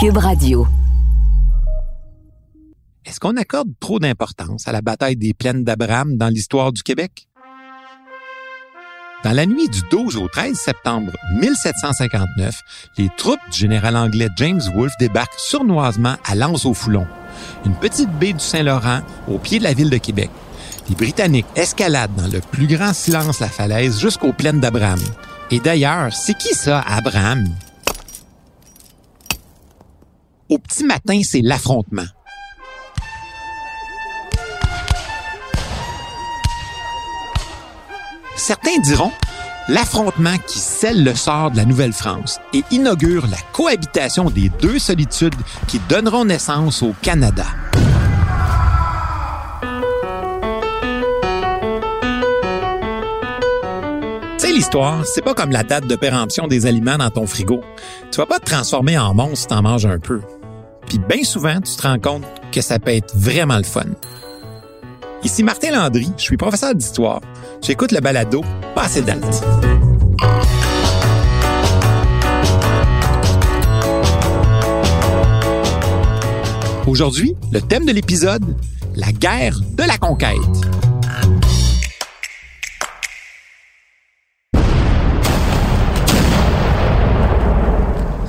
Cube Radio. Est-ce qu'on accorde trop d'importance à la bataille des plaines d'Abraham dans l'histoire du Québec? Dans la nuit du 12 au 13 septembre 1759, les troupes du général anglais James Wolfe débarquent sournoisement à Lens-au-Foulon, une petite baie du Saint-Laurent au pied de la ville de Québec. Les Britanniques escaladent dans le plus grand silence la falaise jusqu'aux plaines d'Abraham. Et d'ailleurs, c'est qui ça, Abraham? Au petit matin, c'est l'affrontement. Certains diront l'affrontement qui scelle le sort de la Nouvelle-France et inaugure la cohabitation des deux solitudes qui donneront naissance au Canada. L'histoire, c'est pas comme la date de péremption des aliments dans ton frigo. Tu vas pas te transformer en monstre si t'en manges un peu. Puis bien souvent, tu te rends compte que ça peut être vraiment le fun. Ici Martin Landry, je suis professeur d'histoire. J'écoute le balado Passer date. Aujourd'hui, le thème de l'épisode, la guerre de la conquête.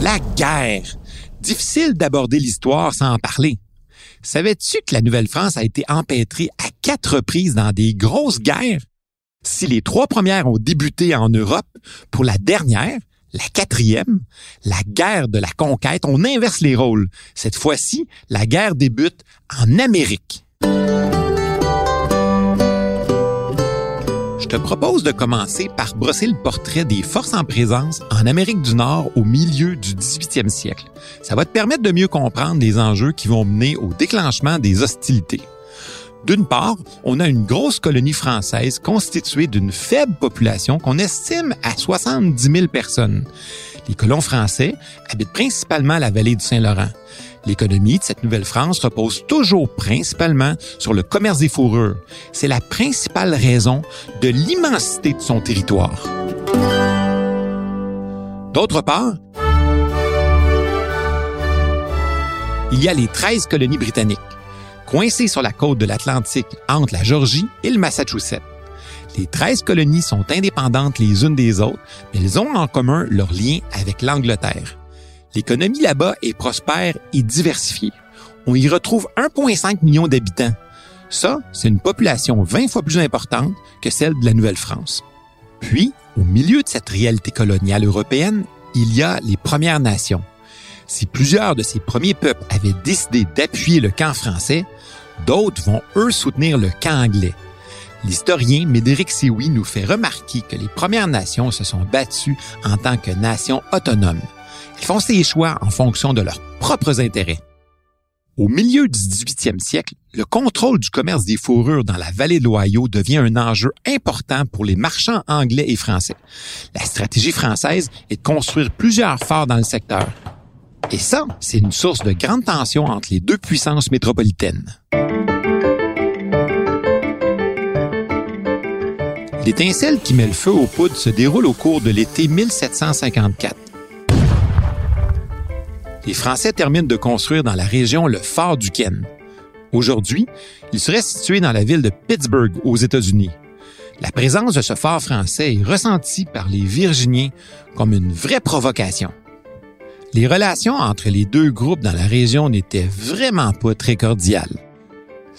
La guerre. Difficile d'aborder l'histoire sans en parler. Savais-tu que la Nouvelle-France a été empêtrée à quatre reprises dans des grosses guerres? Si les trois premières ont débuté en Europe, pour la dernière, la quatrième, la guerre de la conquête, on inverse les rôles. Cette fois-ci, la guerre débute en Amérique. Te propose de commencer par brosser le portrait des forces en présence en Amérique du Nord au milieu du 18e siècle. Ça va te permettre de mieux comprendre les enjeux qui vont mener au déclenchement des hostilités. D'une part, on a une grosse colonie française constituée d'une faible population qu'on estime à 70 000 personnes. Les colons français habitent principalement la vallée du Saint-Laurent. L'économie de cette Nouvelle-France repose toujours principalement sur le commerce des fourrures. C'est la principale raison de l'immensité de son territoire. D'autre part, il y a les 13 colonies britanniques, coincées sur la côte de l'Atlantique entre la Georgie et le Massachusetts. Les 13 colonies sont indépendantes les unes des autres, mais elles ont en commun leur lien avec l'Angleterre. L'économie là-bas est prospère et diversifiée. On y retrouve 1,5 million d'habitants. Ça, c'est une population 20 fois plus importante que celle de la Nouvelle-France. Puis, au milieu de cette réalité coloniale européenne, il y a les Premières Nations. Si plusieurs de ces premiers peuples avaient décidé d'appuyer le camp français, d'autres vont eux soutenir le camp anglais. L'historien Médéric Sioui nous fait remarquer que les Premières Nations se sont battues en tant que nations autonomes. Ils font ces choix en fonction de leurs propres intérêts. Au milieu du 18e siècle, le contrôle du commerce des fourrures dans la vallée de l'Ohio devient un enjeu important pour les marchands anglais et français. La stratégie française est de construire plusieurs forts dans le secteur. Et ça, c'est une source de grande tension entre les deux puissances métropolitaines. L'étincelle qui met le feu aux poudres se déroule au cours de l'été 1754 les Français terminent de construire dans la région le fort du Ken. Aujourd'hui, il serait situé dans la ville de Pittsburgh aux États-Unis. La présence de ce fort français est ressentie par les Virginiens comme une vraie provocation. Les relations entre les deux groupes dans la région n'étaient vraiment pas très cordiales.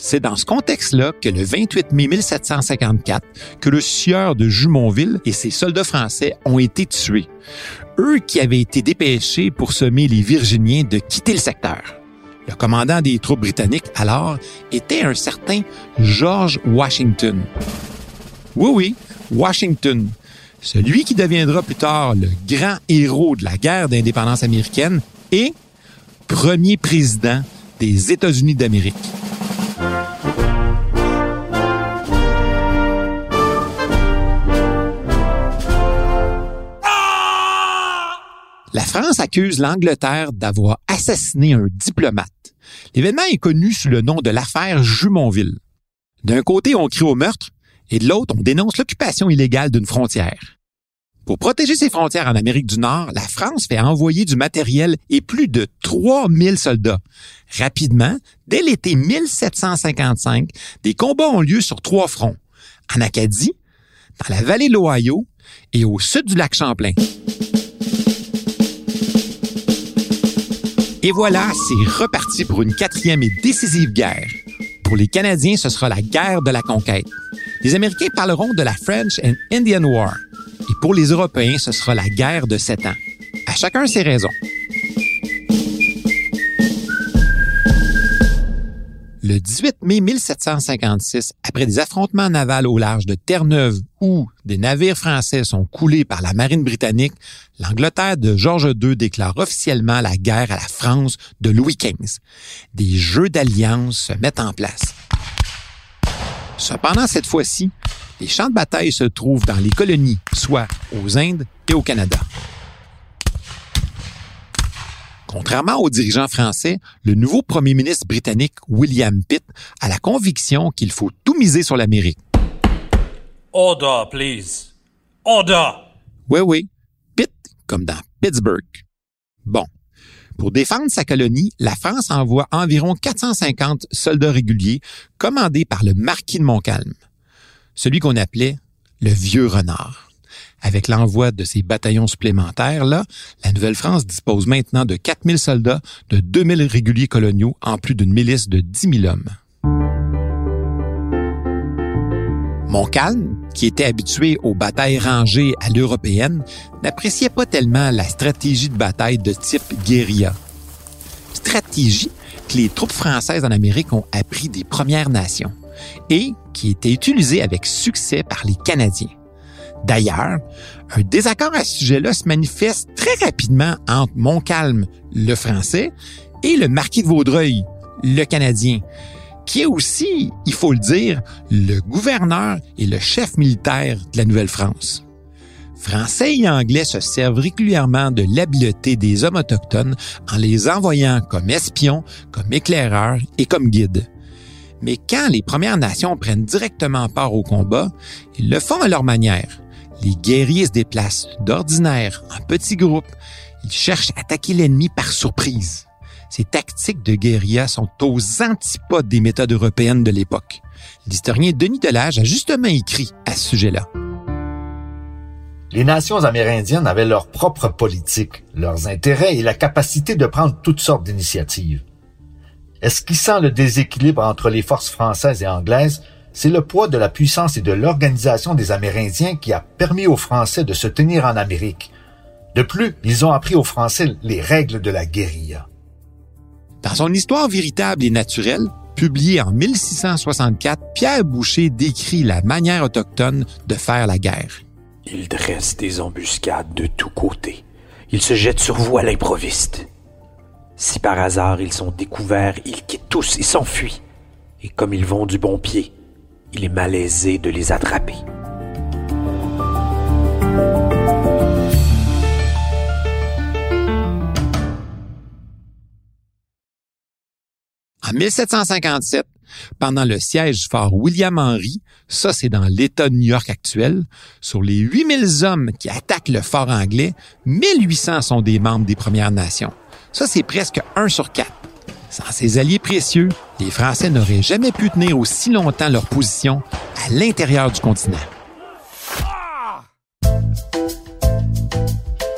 C'est dans ce contexte-là que le 28 mai 1754, que le sieur de Jumonville et ses soldats français ont été tués. Eux qui avaient été dépêchés pour semer les Virginiens de quitter le secteur. Le commandant des troupes britanniques alors était un certain George Washington. Oui, oui, Washington. Celui qui deviendra plus tard le grand héros de la guerre d'indépendance américaine et premier président des États-Unis d'Amérique. La France accuse l'Angleterre d'avoir assassiné un diplomate. L'événement est connu sous le nom de l'affaire Jumonville. D'un côté, on crie au meurtre et de l'autre, on dénonce l'occupation illégale d'une frontière. Pour protéger ses frontières en Amérique du Nord, la France fait envoyer du matériel et plus de 3000 soldats. Rapidement, dès l'été 1755, des combats ont lieu sur trois fronts. En Acadie, dans la vallée de l'Ohio et au sud du lac Champlain. Et voilà, c'est reparti pour une quatrième et décisive guerre. Pour les Canadiens, ce sera la guerre de la conquête. Les Américains parleront de la French and Indian War. Et pour les Européens, ce sera la guerre de sept ans. À chacun ses raisons. Le 18 mai 1756, après des affrontements navals au large de Terre-Neuve où des navires français sont coulés par la marine britannique, l'Angleterre de George II déclare officiellement la guerre à la France de Louis XV. Des jeux d'alliance se mettent en place. Cependant, cette fois-ci, les champs de bataille se trouvent dans les colonies, soit aux Indes et au Canada. Contrairement aux dirigeants français, le nouveau premier ministre britannique William Pitt a la conviction qu'il faut tout miser sur l'Amérique. Order, please. Order! Oui, oui. Pitt, comme dans Pittsburgh. Bon. Pour défendre sa colonie, la France envoie environ 450 soldats réguliers commandés par le marquis de Montcalm, celui qu'on appelait le vieux renard. Avec l'envoi de ces bataillons supplémentaires, là, la Nouvelle-France dispose maintenant de 4000 soldats, de 2000 réguliers coloniaux, en plus d'une milice de 10 000 hommes. Montcalm, qui était habitué aux batailles rangées à l'européenne, n'appréciait pas tellement la stratégie de bataille de type guérilla. Stratégie que les troupes françaises en Amérique ont appris des Premières Nations et qui était utilisée avec succès par les Canadiens. D'ailleurs, un désaccord à ce sujet-là se manifeste très rapidement entre Montcalm, le français, et le marquis de Vaudreuil, le canadien, qui est aussi, il faut le dire, le gouverneur et le chef militaire de la Nouvelle-France. Français et Anglais se servent régulièrement de l'habileté des hommes autochtones en les envoyant comme espions, comme éclaireurs et comme guides. Mais quand les Premières Nations prennent directement part au combat, ils le font à leur manière. Les guerriers se déplacent d'ordinaire en petits groupes. Ils cherchent à attaquer l'ennemi par surprise. Ces tactiques de guérilla sont aux antipodes des méthodes européennes de l'époque. L'historien Denis Delage a justement écrit à ce sujet-là. Les nations amérindiennes avaient leur propre politique, leurs intérêts et la capacité de prendre toutes sortes d'initiatives. Esquissant le déséquilibre entre les forces françaises et anglaises, c'est le poids de la puissance et de l'organisation des Amérindiens qui a permis aux Français de se tenir en Amérique. De plus, ils ont appris aux Français les règles de la guérilla. Dans son Histoire véritable et naturelle, publiée en 1664, Pierre Boucher décrit la manière autochtone de faire la guerre. Ils dressent des embuscades de tous côtés. Ils se jettent sur vous à l'improviste. Si par hasard ils sont découverts, ils quittent tous et s'enfuient. Et comme ils vont du bon pied, il est malaisé de les attraper. En 1757, pendant le siège du fort William Henry, ça c'est dans l'État de New York actuel, sur les 8000 hommes qui attaquent le fort anglais, 1800 sont des membres des Premières Nations. Ça c'est presque un sur quatre. Sans ces alliés précieux, les Français n'auraient jamais pu tenir aussi longtemps leur position à l'intérieur du continent.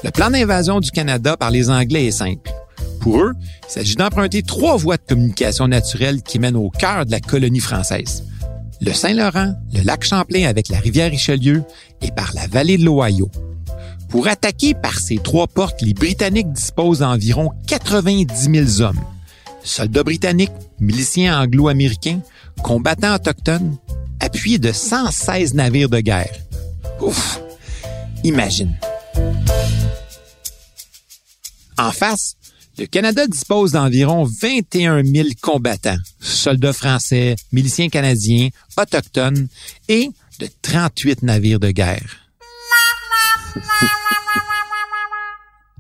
Le plan d'invasion du Canada par les Anglais est simple. Pour eux, il s'agit d'emprunter trois voies de communication naturelles qui mènent au cœur de la colonie française. Le Saint-Laurent, le lac Champlain avec la rivière Richelieu et par la vallée de l'Ohio. Pour attaquer par ces trois portes, les Britanniques disposent d'environ 90 000 hommes soldats britanniques, miliciens anglo-américains, combattants autochtones, appuyés de 116 navires de guerre. Ouf! Imagine. En face, le Canada dispose d'environ 21 000 combattants, soldats français, miliciens canadiens, autochtones et de 38 navires de guerre.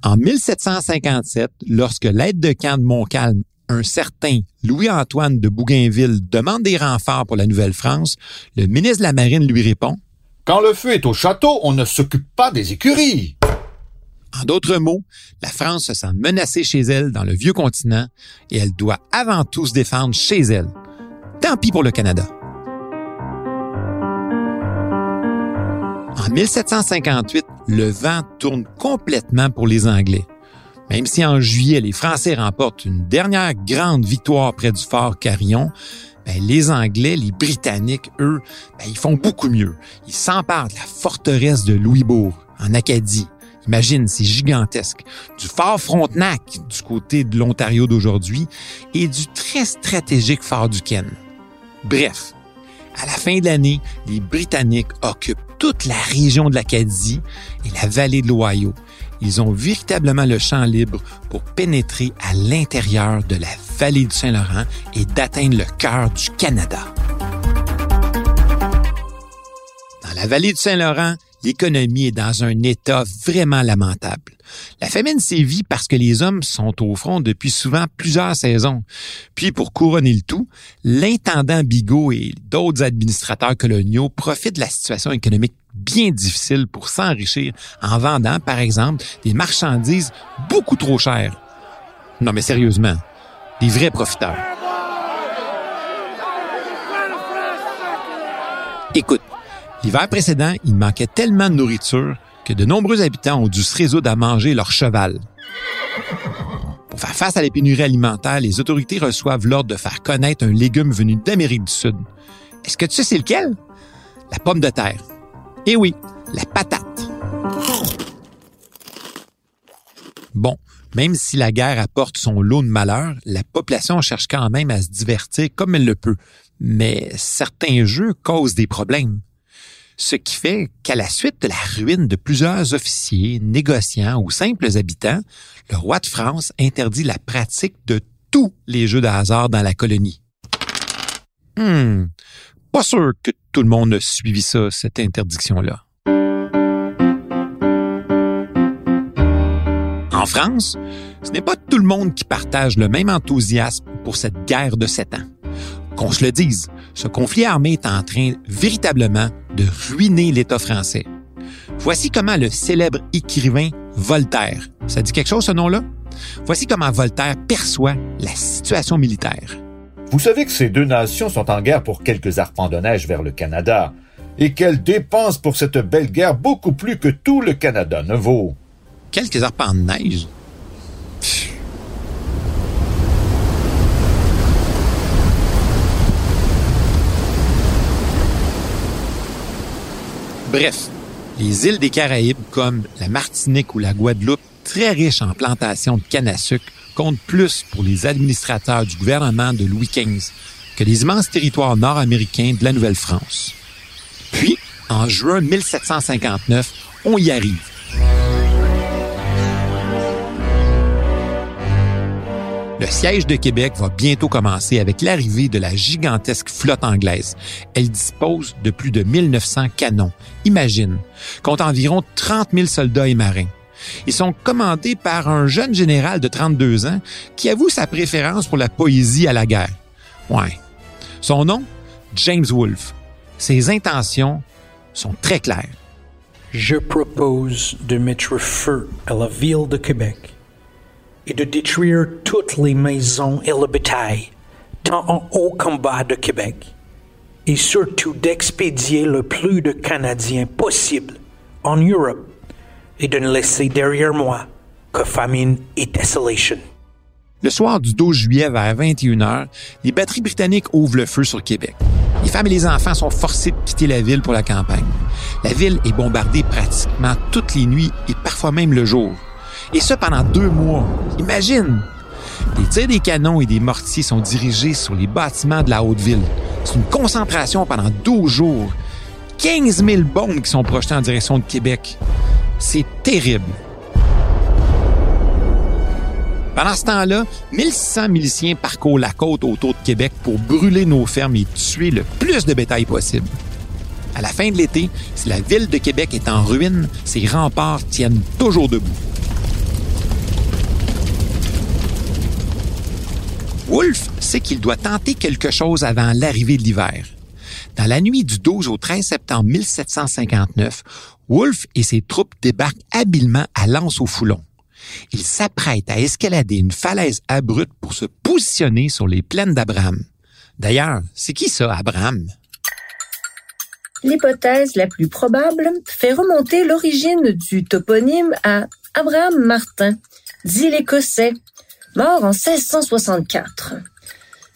en 1757, lorsque l'aide de camp de Montcalm un certain Louis-Antoine de Bougainville demande des renforts pour la Nouvelle-France, le ministre de la Marine lui répond Quand le feu est au château, on ne s'occupe pas des écuries. En d'autres mots, la France se sent menacée chez elle dans le vieux continent et elle doit avant tout se défendre chez elle. Tant pis pour le Canada. En 1758, le vent tourne complètement pour les Anglais. Même si en juillet, les Français remportent une dernière grande victoire près du fort Carillon, ben, les Anglais, les Britanniques, eux, ben, ils font beaucoup mieux. Ils s'emparent de la forteresse de Louisbourg, en Acadie. Imagine, c'est gigantesque. Du fort Frontenac, du côté de l'Ontario d'aujourd'hui, et du très stratégique fort du Ken. Bref, à la fin de l'année, les Britanniques occupent toute la région de l'Acadie et la vallée de l'Ohio. Ils ont véritablement le champ libre pour pénétrer à l'intérieur de la vallée du Saint-Laurent et d'atteindre le cœur du Canada. Dans la vallée du Saint-Laurent, l'économie est dans un état vraiment lamentable. La famine sévit parce que les hommes sont au front depuis souvent plusieurs saisons. Puis pour couronner le tout, l'intendant Bigot et d'autres administrateurs coloniaux profitent de la situation économique bien difficile pour s'enrichir en vendant, par exemple, des marchandises beaucoup trop chères. Non mais sérieusement, des vrais profiteurs. Écoute, L'hiver précédent, il manquait tellement de nourriture que de nombreux habitants ont dû se résoudre à manger leur cheval. Pour faire face à la pénurie alimentaire, les autorités reçoivent l'ordre de faire connaître un légume venu d'Amérique du Sud. Est-ce que tu sais c'est lequel? La pomme de terre. Eh oui, la patate. Bon, même si la guerre apporte son lot de malheur, la population cherche quand même à se divertir comme elle le peut. Mais certains jeux causent des problèmes ce qui fait qu'à la suite de la ruine de plusieurs officiers, négociants ou simples habitants, le roi de France interdit la pratique de tous les jeux de hasard dans la colonie. Hmm, pas sûr que tout le monde a suivi ça, cette interdiction-là. En France, ce n'est pas tout le monde qui partage le même enthousiasme pour cette guerre de sept ans. Qu'on se le dise, ce conflit armé est en train véritablement de ruiner l'État français. Voici comment le célèbre écrivain Voltaire, ça dit quelque chose ce nom-là? Voici comment Voltaire perçoit la situation militaire. Vous savez que ces deux nations sont en guerre pour quelques arpents de neige vers le Canada, et qu'elles dépensent pour cette belle guerre beaucoup plus que tout le Canada ne vaut. Quelques arpents de neige? Bref, les îles des Caraïbes comme la Martinique ou la Guadeloupe, très riches en plantations de canne à sucre, comptent plus pour les administrateurs du gouvernement de Louis XV que les immenses territoires nord-américains de la Nouvelle-France. Puis, en juin 1759, on y arrive. Le siège de Québec va bientôt commencer avec l'arrivée de la gigantesque flotte anglaise. Elle dispose de plus de 1900 canons. Imagine, compte environ 30 000 soldats et marins. Ils sont commandés par un jeune général de 32 ans qui avoue sa préférence pour la poésie à la guerre. Ouais. Son nom? James Wolfe. Ses intentions sont très claires. Je propose de mettre feu à la ville de Québec et de détruire toutes les maisons et le bétail, tant en haut combat de Québec, et surtout d'expédier le plus de Canadiens possible en Europe et de ne laisser derrière moi que famine et désolation. Le soir du 12 juillet vers 21h, les batteries britanniques ouvrent le feu sur Québec. Les femmes et les enfants sont forcés de quitter la ville pour la campagne. La ville est bombardée pratiquement toutes les nuits et parfois même le jour. Et ça pendant deux mois. Imagine! Les tirs des canons et des mortiers sont dirigés sur les bâtiments de la Haute-Ville. C'est une concentration pendant 12 jours. 15 000 bombes qui sont projetées en direction de Québec. C'est terrible. Pendant ce temps-là, 1600 miliciens parcourent la côte autour de Québec pour brûler nos fermes et tuer le plus de bétail possible. À la fin de l'été, si la ville de Québec est en ruine, ses remparts tiennent toujours debout. Wolfe sait qu'il doit tenter quelque chose avant l'arrivée de l'hiver. Dans la nuit du 12 au 13 septembre 1759, Wolfe et ses troupes débarquent habilement à Lens-au-Foulon. Ils s'apprêtent à escalader une falaise abrupte pour se positionner sur les plaines d'Abraham. D'ailleurs, c'est qui ça, Abraham? L'hypothèse la plus probable fait remonter l'origine du toponyme à Abraham Martin, dit l'Écossais, mort en 1664.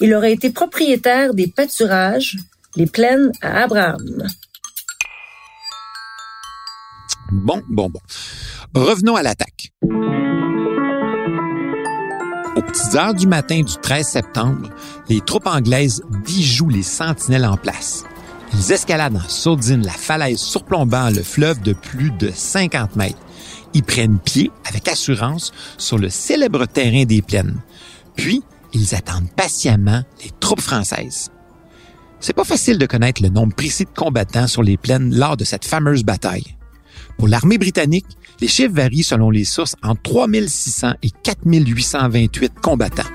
Il aurait été propriétaire des pâturages, les plaines à Abraham. Bon, bon, bon. Revenons à l'attaque. Aux petites heures du matin du 13 septembre, les troupes anglaises bijouent les sentinelles en place. Ils escaladent en sourdine la falaise surplombant le fleuve de plus de 50 mètres. Ils prennent pied avec assurance sur le célèbre terrain des plaines. Puis, ils attendent patiemment les troupes françaises. C'est pas facile de connaître le nombre précis de combattants sur les plaines lors de cette fameuse bataille. Pour l'armée britannique, les chiffres varient selon les sources entre 3600 et 4828 combattants.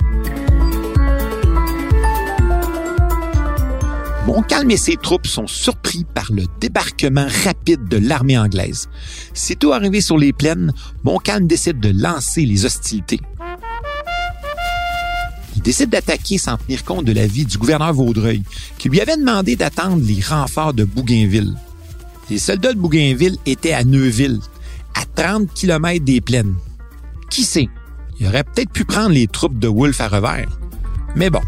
Montcalm et ses troupes sont surpris par le débarquement rapide de l'armée anglaise. Sitôt arrivé sur les plaines, Montcalm décide de lancer les hostilités. Il décide d'attaquer sans tenir compte de l'avis du gouverneur Vaudreuil, qui lui avait demandé d'attendre les renforts de Bougainville. Les soldats de Bougainville étaient à Neuville, à 30 km des plaines. Qui sait? Il aurait peut-être pu prendre les troupes de Wolfe à revers. Mais bon.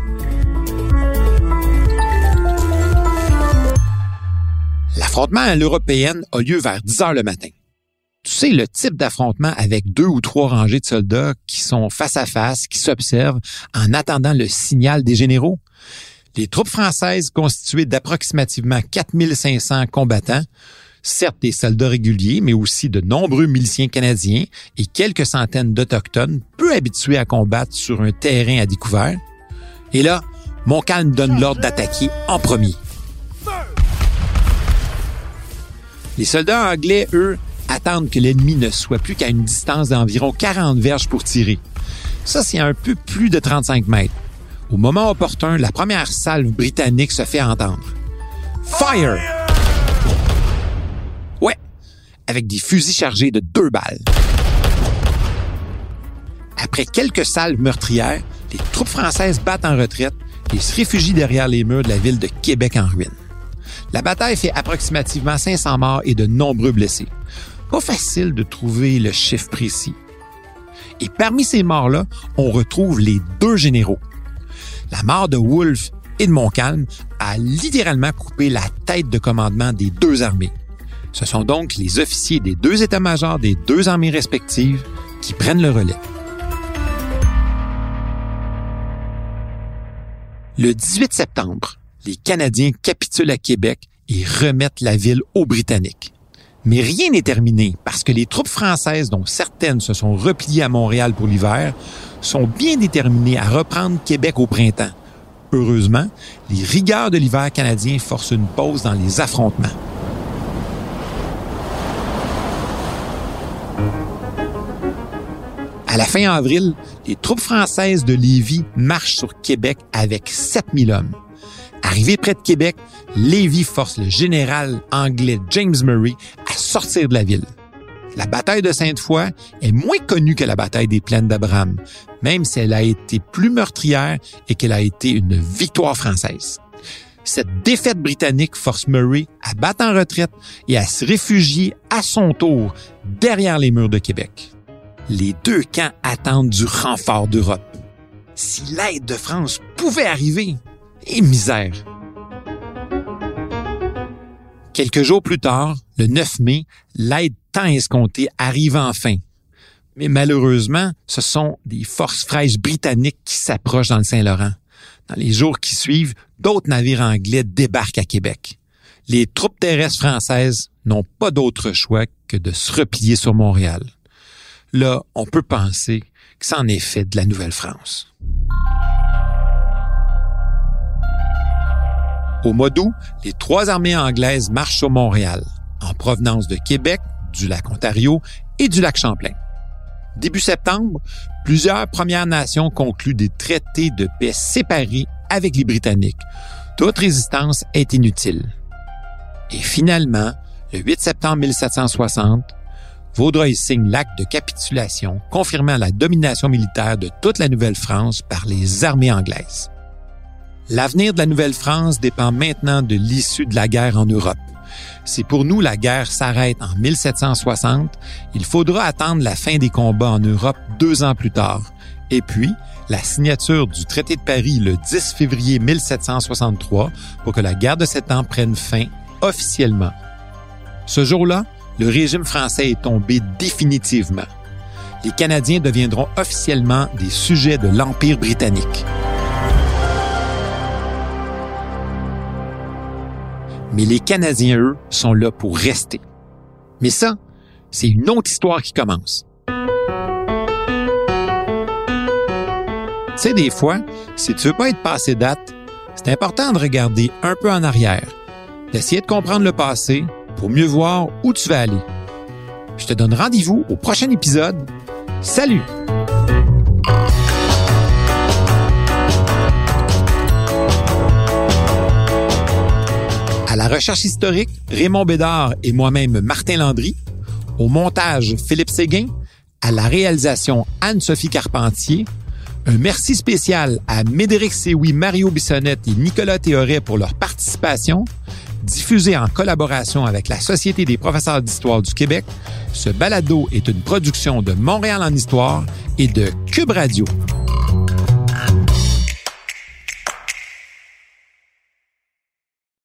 L'affrontement à l'européenne a lieu vers 10 heures le matin. Tu sais, le type d'affrontement avec deux ou trois rangées de soldats qui sont face à face, qui s'observent en attendant le signal des généraux. Les troupes françaises constituées d'approximativement 4500 combattants, certes des soldats réguliers, mais aussi de nombreux miliciens canadiens et quelques centaines d'Autochtones peu habitués à combattre sur un terrain à découvert. Et là, Montcalm donne l'ordre d'attaquer en premier. Les soldats anglais, eux, attendent que l'ennemi ne soit plus qu'à une distance d'environ 40 verges pour tirer. Ça, c'est un peu plus de 35 mètres. Au moment opportun, la première salve britannique se fait entendre. Fire! Ouais, avec des fusils chargés de deux balles. Après quelques salves meurtrières, les troupes françaises battent en retraite et se réfugient derrière les murs de la ville de Québec en ruine. La bataille fait approximativement 500 morts et de nombreux blessés. Pas facile de trouver le chiffre précis. Et parmi ces morts-là, on retrouve les deux généraux. La mort de Wolfe et de Montcalm a littéralement coupé la tête de commandement des deux armées. Ce sont donc les officiers des deux états-majors des deux armées respectives qui prennent le relais. Le 18 septembre, les Canadiens capitulent à Québec et remettent la ville aux Britanniques. Mais rien n'est terminé parce que les troupes françaises, dont certaines se sont repliées à Montréal pour l'hiver, sont bien déterminées à reprendre Québec au printemps. Heureusement, les rigueurs de l'hiver canadien forcent une pause dans les affrontements. À la fin avril, les troupes françaises de Lévis marchent sur Québec avec 7000 hommes. Arrivé près de Québec, Lévis force le général anglais James Murray à sortir de la ville. La bataille de Sainte-Foy est moins connue que la bataille des plaines d'Abraham, même si elle a été plus meurtrière et qu'elle a été une victoire française. Cette défaite britannique force Murray à battre en retraite et à se réfugier à son tour derrière les murs de Québec. Les deux camps attendent du renfort d'Europe. Si l'aide de France pouvait arriver, et misère. Quelques jours plus tard, le 9 mai, l'aide tant escomptée arrive enfin. Mais malheureusement, ce sont des forces fraîches britanniques qui s'approchent dans le Saint-Laurent. Dans les jours qui suivent, d'autres navires anglais débarquent à Québec. Les troupes terrestres françaises n'ont pas d'autre choix que de se replier sur Montréal. Là, on peut penser que c'en est fait de la Nouvelle-France. Au mois d'août, les trois armées anglaises marchent sur Montréal, en provenance de Québec, du lac Ontario et du lac Champlain. Début septembre, plusieurs Premières Nations concluent des traités de paix séparés avec les Britanniques, toute résistance est inutile. Et finalement, le 8 septembre 1760, Vaudreuil signe l'acte de capitulation confirmant la domination militaire de toute la Nouvelle-France par les armées anglaises. L'avenir de la Nouvelle-France dépend maintenant de l'issue de la guerre en Europe. Si pour nous la guerre s'arrête en 1760, il faudra attendre la fin des combats en Europe deux ans plus tard, et puis la signature du traité de Paris le 10 février 1763 pour que la guerre de sept ans prenne fin officiellement. Ce jour-là, le régime français est tombé définitivement. Les Canadiens deviendront officiellement des sujets de l'Empire britannique. Mais les Canadiens, eux, sont là pour rester. Mais ça, c'est une autre histoire qui commence. Tu sais, des fois, si tu veux pas être passé date, c'est important de regarder un peu en arrière, d'essayer de comprendre le passé pour mieux voir où tu vas aller. Je te donne rendez-vous au prochain épisode. Salut! La recherche historique, Raymond Bédard et moi-même Martin Landry. Au montage, Philippe Séguin. À la réalisation, Anne-Sophie Carpentier. Un merci spécial à Médéric Séoui, Mario Bissonnette et Nicolas Théoret pour leur participation. Diffusé en collaboration avec la Société des professeurs d'histoire du Québec, ce balado est une production de Montréal en histoire et de Cube Radio.